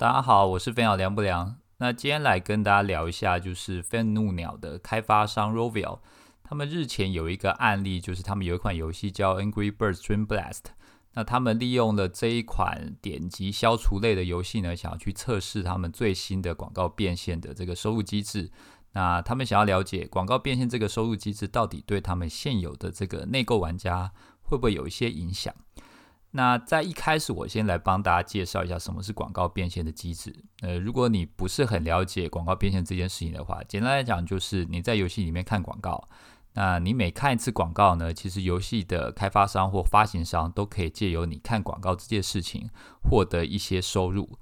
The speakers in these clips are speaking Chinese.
大家好，我是飞鸟凉不凉。那今天来跟大家聊一下，就是愤怒鸟的开发商 Rovio，他们日前有一个案例，就是他们有一款游戏叫 Angry Birds Dream Blast。那他们利用了这一款点击消除类的游戏呢，想要去测试他们最新的广告变现的这个收入机制。那他们想要了解广告变现这个收入机制到底对他们现有的这个内购玩家会不会有一些影响？那在一开始，我先来帮大家介绍一下什么是广告变现的机制。呃，如果你不是很了解广告变现这件事情的话，简单来讲就是你在游戏里面看广告，那你每看一次广告呢，其实游戏的开发商或发行商都可以借由你看广告这件事情获得一些收入。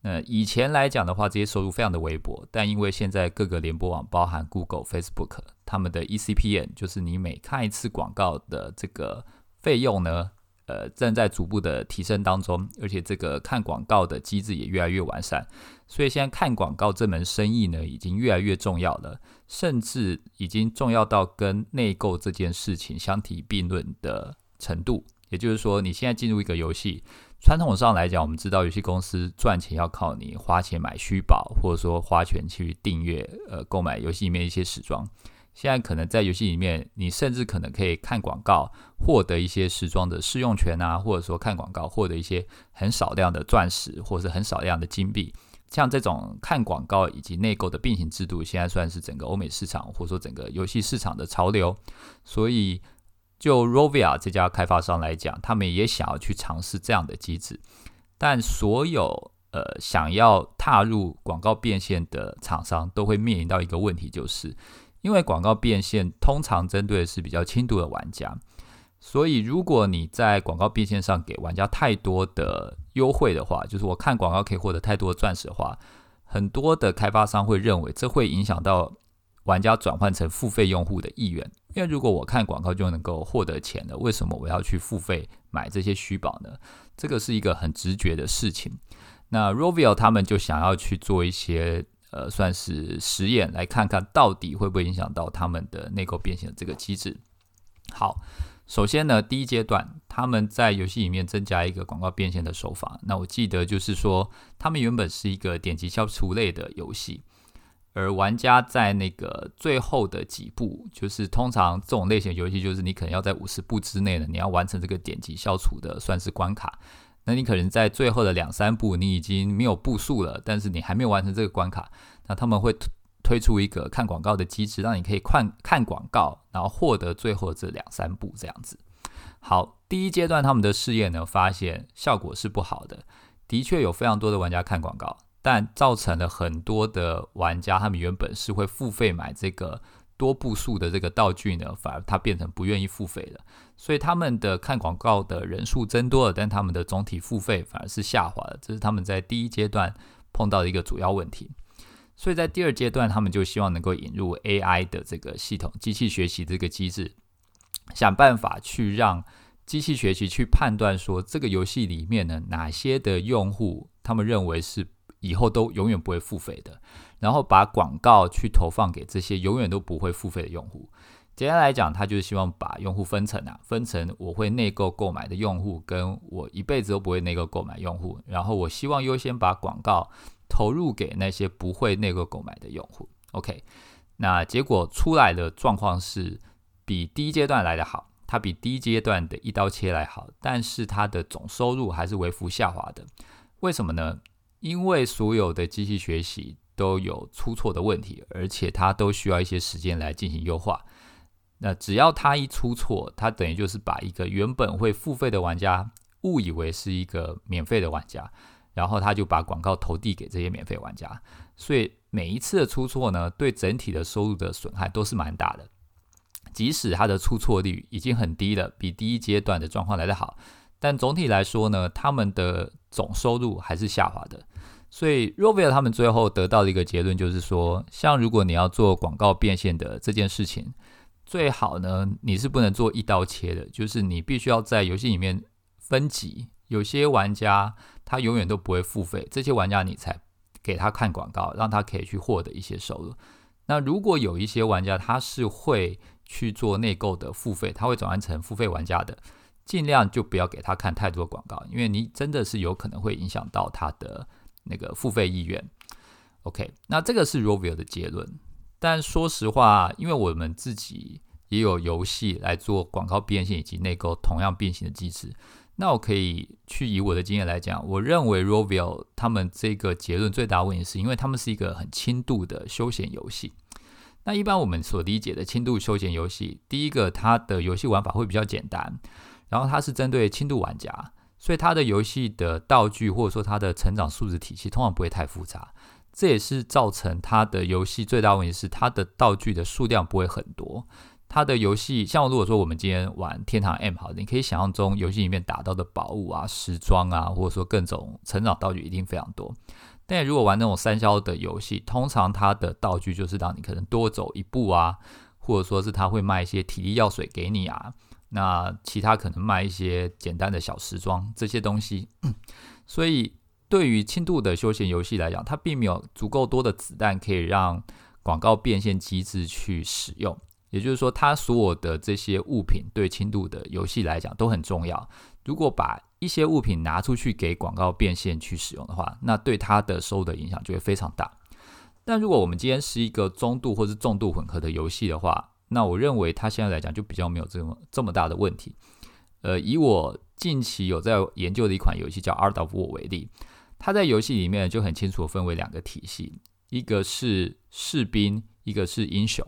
呃，以前来讲的话，这些收入非常的微薄，但因为现在各个联播网，包含 Google、Facebook，他们的 ECPN，就是你每看一次广告的这个费用呢。呃，正在逐步的提升当中，而且这个看广告的机制也越来越完善，所以现在看广告这门生意呢，已经越来越重要了，甚至已经重要到跟内购这件事情相提并论的程度。也就是说，你现在进入一个游戏，传统上来讲，我们知道游戏公司赚钱要靠你花钱买虚宝，或者说花钱去订阅呃购买游戏里面一些时装。现在可能在游戏里面，你甚至可能可以看广告获得一些时装的试用权啊，或者说看广告获得一些很少量的钻石，或者是很少量的金币。像这种看广告以及内购的并行制度，现在算是整个欧美市场或者说整个游戏市场的潮流。所以，就 Rovia 这家开发商来讲，他们也想要去尝试这样的机制。但所有呃想要踏入广告变现的厂商，都会面临到一个问题，就是。因为广告变现通常针对的是比较轻度的玩家，所以如果你在广告变现上给玩家太多的优惠的话，就是我看广告可以获得太多的钻石的话，很多的开发商会认为这会影响到玩家转换成付费用户的意愿。因为如果我看广告就能够获得钱了，为什么我要去付费买这些虚宝呢？这个是一个很直觉的事情。那 Rovio 他们就想要去做一些。呃，算是实验，来看看到底会不会影响到他们的内购变现的这个机制。好，首先呢，第一阶段他们在游戏里面增加一个广告变现的手法。那我记得就是说，他们原本是一个点击消除类的游戏，而玩家在那个最后的几步，就是通常这种类型游戏，就是你可能要在五十步之内呢，你要完成这个点击消除的算是关卡。那你可能在最后的两三步，你已经没有步数了，但是你还没有完成这个关卡，那他们会推出一个看广告的机制，让你可以看看广告，然后获得最后这两三步这样子。好，第一阶段他们的试验呢，发现效果是不好的，的确有非常多的玩家看广告，但造成了很多的玩家，他们原本是会付费买这个。多步数的这个道具呢，反而它变成不愿意付费了，所以他们的看广告的人数增多了，但他们的总体付费反而是下滑了，这是他们在第一阶段碰到的一个主要问题。所以在第二阶段，他们就希望能够引入 AI 的这个系统，机器学习这个机制，想办法去让机器学习去判断说这个游戏里面呢哪些的用户，他们认为是。以后都永远不会付费的，然后把广告去投放给这些永远都不会付费的用户。简单来讲，他就是希望把用户分成啊，分成我会内购购买的用户，跟我一辈子都不会内购购买用户。然后我希望优先把广告投入给那些不会内购购买的用户。OK，那结果出来的状况是比第一阶段来的好，它比第一阶段的一刀切来好，但是它的总收入还是微幅下滑的。为什么呢？因为所有的机器学习都有出错的问题，而且它都需要一些时间来进行优化。那只要它一出错，它等于就是把一个原本会付费的玩家误以为是一个免费的玩家，然后他就把广告投递给这些免费玩家。所以每一次的出错呢，对整体的收入的损害都是蛮大的。即使它的出错率已经很低了，比第一阶段的状况来得好。但总体来说呢，他们的总收入还是下滑的。所以 r o v i l 他们最后得到的一个结论就是说，像如果你要做广告变现的这件事情，最好呢你是不能做一刀切的，就是你必须要在游戏里面分级。有些玩家他永远都不会付费，这些玩家你才给他看广告，让他可以去获得一些收入。那如果有一些玩家他是会去做内购的付费，他会转换成付费玩家的。尽量就不要给他看太多广告，因为你真的是有可能会影响到他的那个付费意愿。OK，那这个是 Rovio 的结论。但说实话，因为我们自己也有游戏来做广告变现以及内购同样变形的机制，那我可以去以我的经验来讲，我认为 Rovio 他们这个结论最大问题是因为他们是一个很轻度的休闲游戏。那一般我们所理解的轻度休闲游戏，第一个它的游戏玩法会比较简单，然后它是针对轻度玩家，所以它的游戏的道具或者说它的成长数值体系通常不会太复杂。这也是造成它的游戏最大问题是它的道具的数量不会很多。它的游戏像如果说我们今天玩天堂 M 好，你可以想象中游戏里面打到的宝物啊、时装啊，或者说各种成长道具一定非常多。但如果玩那种三消的游戏，通常它的道具就是让你可能多走一步啊，或者说是他会卖一些体力药水给你啊，那其他可能卖一些简单的小时装这些东西，所以。对于轻度的休闲游戏来讲，它并没有足够多的子弹可以让广告变现机制去使用。也就是说，它所有的这些物品对轻度的游戏来讲都很重要。如果把一些物品拿出去给广告变现去使用的话，那对它的收入的影响就会非常大。但如果我们今天是一个中度或是重度混合的游戏的话，那我认为他现在来讲就比较没有这么这么大的问题。呃，以我近期有在研究的一款游戏叫《Art of War》为例。它在游戏里面就很清楚分为两个体系，一个是士兵，一个是英雄。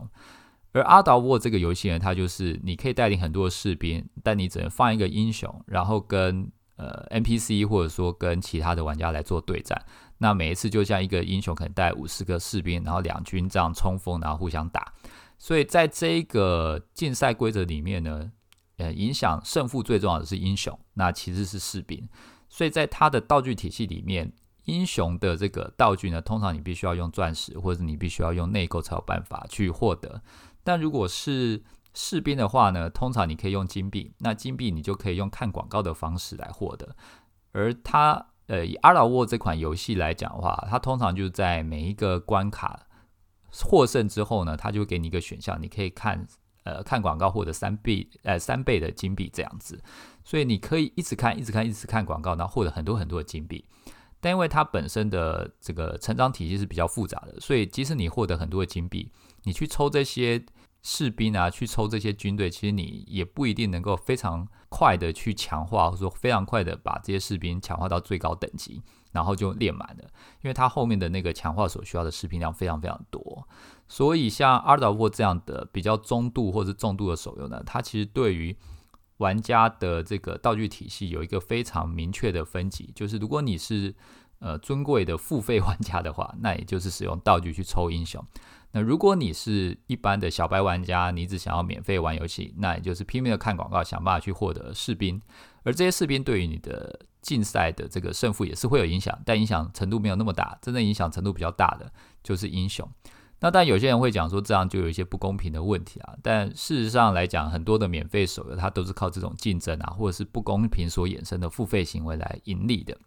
而阿道沃这个游戏呢，它就是你可以带领很多士兵，但你只能放一个英雄，然后跟呃 NPC 或者说跟其他的玩家来做对战。那每一次就像一个英雄可能带五十个士兵，然后两军这样冲锋，然后互相打。所以在这个竞赛规则里面呢，呃，影响胜负最重要的是英雄，那其实是士兵。所以在它的道具体系里面，英雄的这个道具呢，通常你必须要用钻石，或者你必须要用内购才有办法去获得。但如果是士兵的话呢，通常你可以用金币，那金币你就可以用看广告的方式来获得。而它，呃，以阿拉沃这款游戏来讲的话，它通常就在每一个关卡获胜之后呢，它就给你一个选项，你可以看。呃，看广告获得三倍，呃，三倍的金币这样子，所以你可以一直看，一直看，一直看广告，然后获得很多很多的金币。但因为它本身的这个成长体系是比较复杂的，所以即使你获得很多的金币，你去抽这些士兵啊，去抽这些军队，其实你也不一定能够非常快的去强化，或者说非常快的把这些士兵强化到最高等级。然后就练满了，因为它后面的那个强化所需要的视频量非常非常多，所以像《Art of War》这样的比较中度或者重度的手游呢，它其实对于玩家的这个道具体系有一个非常明确的分级，就是如果你是呃尊贵的付费玩家的话，那也就是使用道具去抽英雄；那如果你是一般的小白玩家，你只想要免费玩游戏，那也就是拼命的看广告，想办法去获得士兵，而这些士兵对于你的。竞赛的这个胜负也是会有影响，但影响程度没有那么大。真正影响程度比较大的就是英雄。那但有些人会讲说，这样就有一些不公平的问题啊。但事实上来讲，很多的免费手游它都是靠这种竞争啊，或者是不公平所衍生的付费行为来盈利的。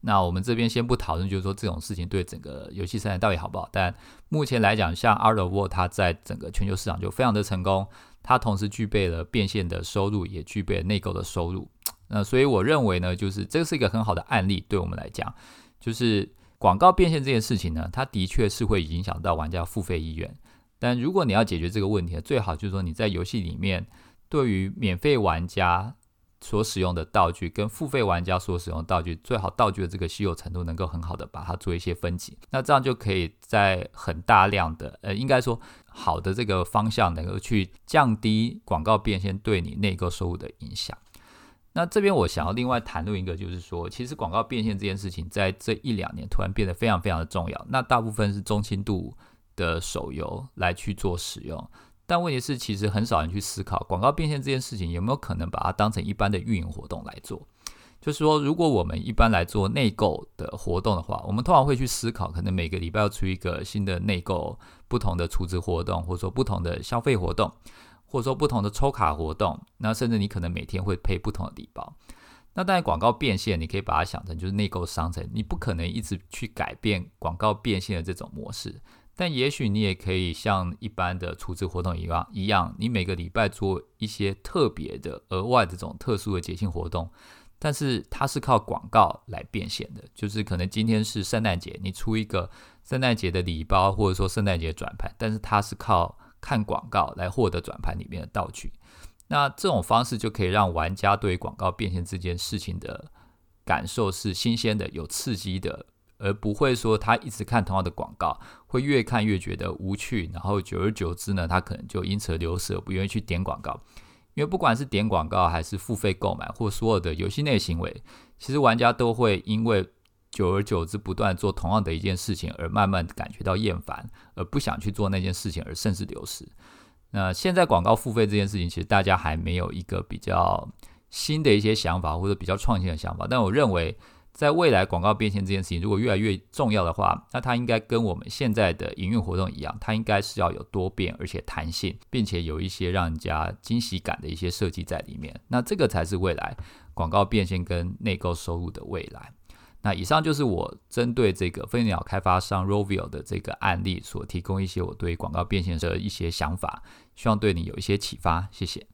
那我们这边先不讨论，就是说这种事情对整个游戏生态到底好不好。但目前来讲，像 Art of War 它在整个全球市场就非常的成功，它同时具备了变现的收入，也具备了内购的收入。那所以我认为呢，就是这是一个很好的案例，对我们来讲，就是广告变现这件事情呢，它的确是会影响到玩家付费意愿。但如果你要解决这个问题，最好就是说你在游戏里面，对于免费玩家所使用的道具跟付费玩家所使用的道具，最好道具的这个稀有程度能够很好的把它做一些分级。那这样就可以在很大量的，呃，应该说好的这个方向，能够去降低广告变现对你内购收入的影响。那这边我想要另外谈论一个，就是说，其实广告变现这件事情，在这一两年突然变得非常非常的重要。那大部分是中轻度的手游来去做使用，但问题是，其实很少人去思考广告变现这件事情有没有可能把它当成一般的运营活动来做。就是说，如果我们一般来做内购的活动的话，我们通常会去思考，可能每个礼拜要出一个新的内购、不同的储值活动，或者说不同的消费活动。或者说不同的抽卡活动，那甚至你可能每天会配不同的礼包。那当然广告变现，你可以把它想成就是内购商城，你不可能一直去改变广告变现的这种模式。但也许你也可以像一般的储值活动一样，一样，你每个礼拜做一些特别的、额外的这种特殊的节庆活动，但是它是靠广告来变现的，就是可能今天是圣诞节，你出一个圣诞节的礼包或者说圣诞节转盘，但是它是靠看广告来获得转盘里面的道具。那这种方式就可以让玩家对广告变现这件事情的感受是新鲜的、有刺激的，而不会说他一直看同样的广告，会越看越觉得无趣，然后久而久之呢，他可能就因此而流失，不愿意去点广告。因为不管是点广告还是付费购买，或所有的游戏内行为，其实玩家都会因为久而久之不断做同样的一件事情，而慢慢感觉到厌烦，而不想去做那件事情，而甚至流失。那现在广告付费这件事情，其实大家还没有一个比较新的一些想法，或者比较创新的想法。但我认为。在未来广告变现这件事情如果越来越重要的话，那它应该跟我们现在的营运活动一样，它应该是要有多变而且弹性，并且有一些让人家惊喜感的一些设计在里面。那这个才是未来广告变现跟内购收入的未来。那以上就是我针对这个飞鸟开发商 Rovio 的这个案例所提供一些我对广告变现的一些想法，希望对你有一些启发。谢谢。